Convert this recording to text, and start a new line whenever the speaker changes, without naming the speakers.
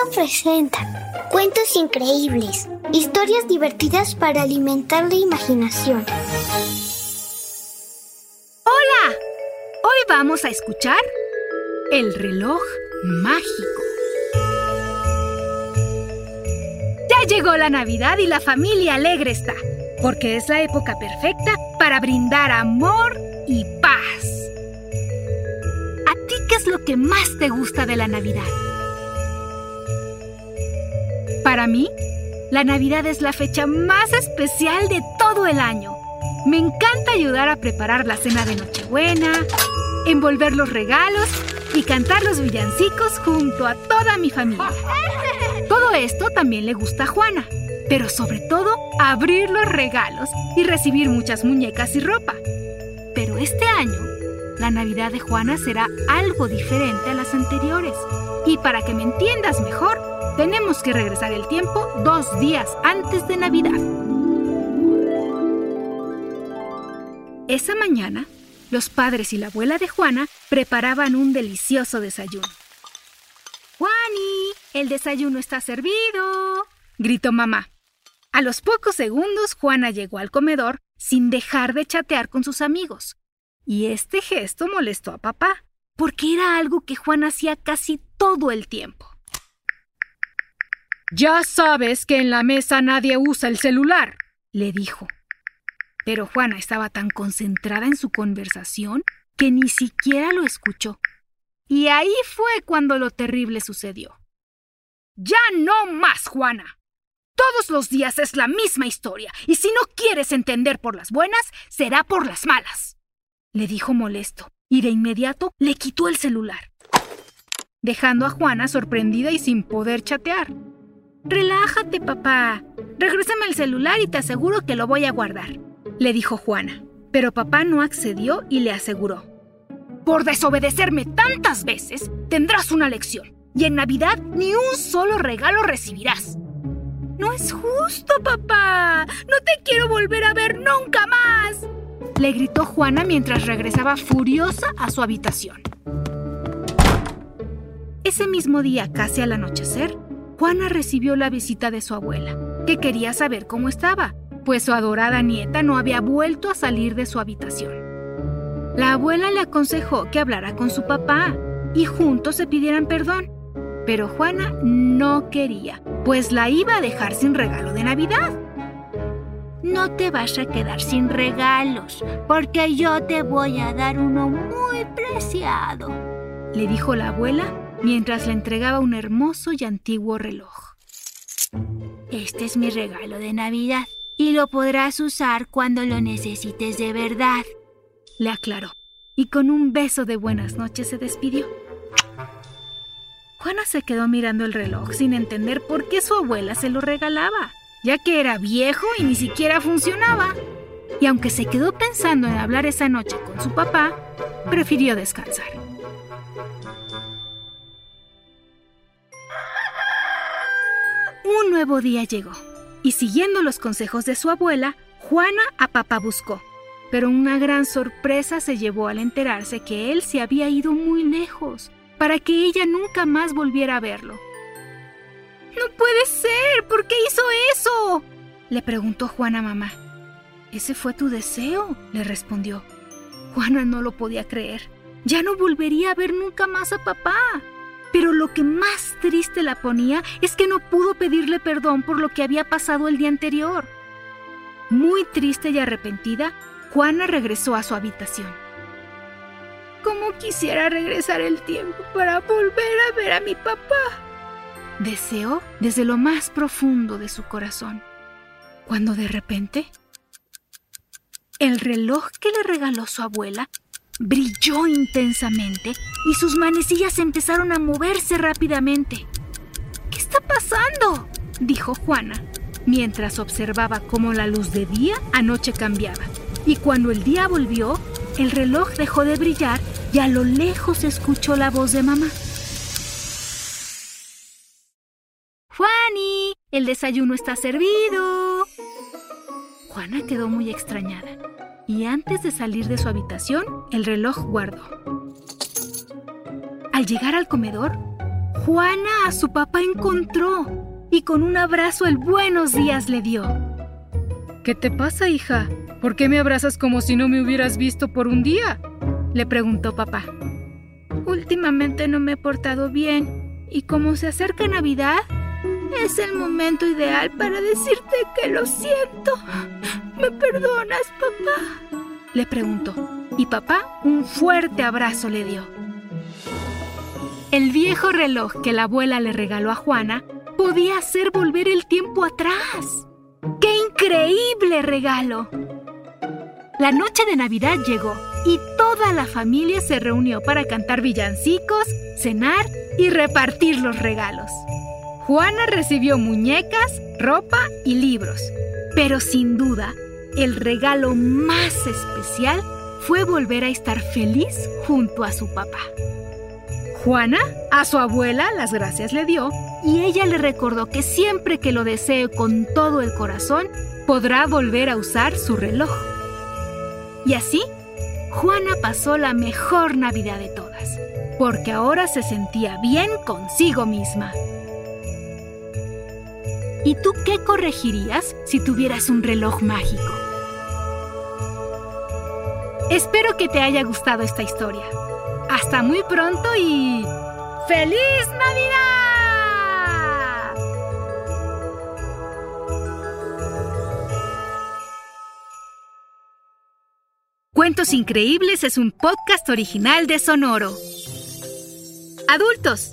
Sonoro
presenta cuentos increíbles, historias divertidas para alimentar la imaginación.
¡Hola! Hoy vamos a escuchar El reloj mágico. Ya llegó la Navidad y la familia alegre está, porque es la época perfecta para brindar amor y paz. ¿A ti qué es lo que más te gusta de la Navidad? Para mí, la Navidad es la fecha más especial de todo el año. Me encanta ayudar a preparar la cena de Nochebuena, envolver los regalos y cantar los villancicos junto a toda mi familia. Todo esto también le gusta a Juana, pero sobre todo abrir los regalos y recibir muchas muñecas y ropa. Pero este año, la Navidad de Juana será algo diferente a las anteriores. Y para que me entiendas mejor, tenemos que regresar el tiempo dos días antes de Navidad. Esa mañana, los padres y la abuela de Juana preparaban un delicioso desayuno. ¡Juani! ¡El desayuno está servido! gritó mamá. A los pocos segundos, Juana llegó al comedor sin dejar de chatear con sus amigos. Y este gesto molestó a papá, porque era algo que Juana hacía casi todo el tiempo. Ya sabes que en la mesa nadie usa el celular, le dijo. Pero Juana estaba tan concentrada en su conversación que ni siquiera lo escuchó. Y ahí fue cuando lo terrible sucedió. Ya no más, Juana. Todos los días es la misma historia, y si no quieres entender por las buenas, será por las malas. Le dijo molesto, y de inmediato le quitó el celular, dejando a Juana sorprendida y sin poder chatear. Relájate, papá. Regrésame el celular y te aseguro que lo voy a guardar, le dijo Juana. Pero papá no accedió y le aseguró. Por desobedecerme tantas veces, tendrás una lección. Y en Navidad ni un solo regalo recibirás. No es justo, papá. No te quiero volver a ver nunca más. Le gritó Juana mientras regresaba furiosa a su habitación. Ese mismo día, casi al anochecer, Juana recibió la visita de su abuela, que quería saber cómo estaba, pues su adorada nieta no había vuelto a salir de su habitación. La abuela le aconsejó que hablara con su papá y juntos se pidieran perdón, pero Juana no quería, pues la iba a dejar sin regalo de Navidad.
No te vas a quedar sin regalos, porque yo te voy a dar uno muy preciado,
le dijo la abuela mientras le entregaba un hermoso y antiguo reloj.
Este es mi regalo de Navidad y lo podrás usar cuando lo necesites de verdad,
le aclaró, y con un beso de buenas noches se despidió. Juana se quedó mirando el reloj sin entender por qué su abuela se lo regalaba, ya que era viejo y ni siquiera funcionaba. Y aunque se quedó pensando en hablar esa noche con su papá, prefirió descansar. Nuevo día llegó, y siguiendo los consejos de su abuela, Juana a papá buscó. Pero una gran sorpresa se llevó al enterarse que él se había ido muy lejos, para que ella nunca más volviera a verlo. No puede ser, ¿por qué hizo eso? le preguntó Juana a mamá. Ese fue tu deseo, le respondió. Juana no lo podía creer. Ya no volvería a ver nunca más a papá. Pero lo que más triste la ponía es que no pudo pedirle perdón por lo que había pasado el día anterior. Muy triste y arrepentida, Juana regresó a su habitación. ¿Cómo quisiera regresar el tiempo para volver a ver a mi papá? Deseó desde lo más profundo de su corazón, cuando de repente el reloj que le regaló su abuela brilló intensamente y sus manecillas empezaron a moverse rápidamente. ¿Qué está pasando? dijo Juana, mientras observaba cómo la luz de día anoche cambiaba. Y cuando el día volvió, el reloj dejó de brillar y a lo lejos escuchó la voz de mamá. Juani, el desayuno está servido. Juana quedó muy extrañada y antes de salir de su habitación, el reloj guardó. Al llegar al comedor, Juana a su papá encontró y con un abrazo el buenos días le dio. ¿Qué te pasa, hija? ¿Por qué me abrazas como si no me hubieras visto por un día? le preguntó papá. Últimamente no me he portado bien y como se acerca Navidad, es el momento ideal para decirte que lo siento. ¿Me perdonas, papá? Le preguntó. Y papá un fuerte abrazo le dio. El viejo reloj que la abuela le regaló a Juana podía hacer volver el tiempo atrás. ¡Qué increíble regalo! La noche de Navidad llegó y toda la familia se reunió para cantar villancicos, cenar y repartir los regalos. Juana recibió muñecas, ropa y libros, pero sin duda, el regalo más especial fue volver a estar feliz junto a su papá. Juana a su abuela las gracias le dio y ella le recordó que siempre que lo desee con todo el corazón, podrá volver a usar su reloj. Y así, Juana pasó la mejor Navidad de todas, porque ahora se sentía bien consigo misma. ¿Y tú qué corregirías si tuvieras un reloj mágico? Espero que te haya gustado esta historia. Hasta muy pronto y... ¡Feliz Navidad! Cuentos Increíbles es un podcast original de Sonoro. Adultos,